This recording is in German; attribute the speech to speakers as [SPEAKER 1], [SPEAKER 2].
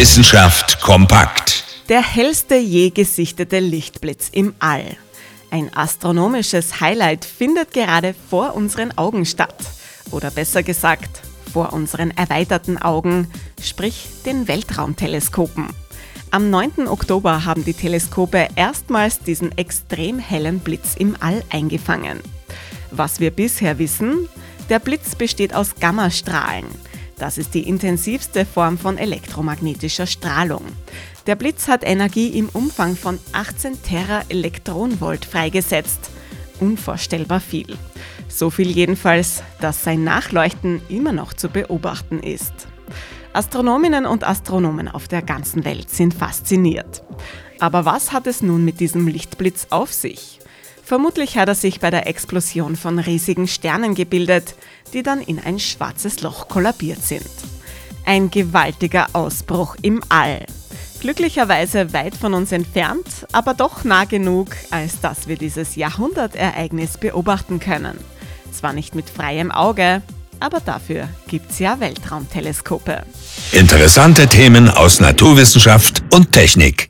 [SPEAKER 1] Wissenschaft kompakt.
[SPEAKER 2] Der hellste je gesichtete Lichtblitz im All. Ein astronomisches Highlight findet gerade vor unseren Augen statt. Oder besser gesagt, vor unseren erweiterten Augen, sprich den Weltraumteleskopen. Am 9. Oktober haben die Teleskope erstmals diesen extrem hellen Blitz im All eingefangen. Was wir bisher wissen, der Blitz besteht aus Gammastrahlen. Das ist die intensivste Form von elektromagnetischer Strahlung. Der Blitz hat Energie im Umfang von 18 Tera-Elektronenvolt freigesetzt. Unvorstellbar viel. So viel jedenfalls, dass sein Nachleuchten immer noch zu beobachten ist. Astronominnen und Astronomen auf der ganzen Welt sind fasziniert. Aber was hat es nun mit diesem Lichtblitz auf sich? Vermutlich hat er sich bei der Explosion von riesigen Sternen gebildet, die dann in ein schwarzes Loch kollabiert sind. Ein gewaltiger Ausbruch im All. Glücklicherweise weit von uns entfernt, aber doch nah genug, als dass wir dieses Jahrhundertereignis beobachten können. Zwar nicht mit freiem Auge, aber dafür gibt's ja Weltraumteleskope.
[SPEAKER 1] Interessante Themen aus Naturwissenschaft und Technik.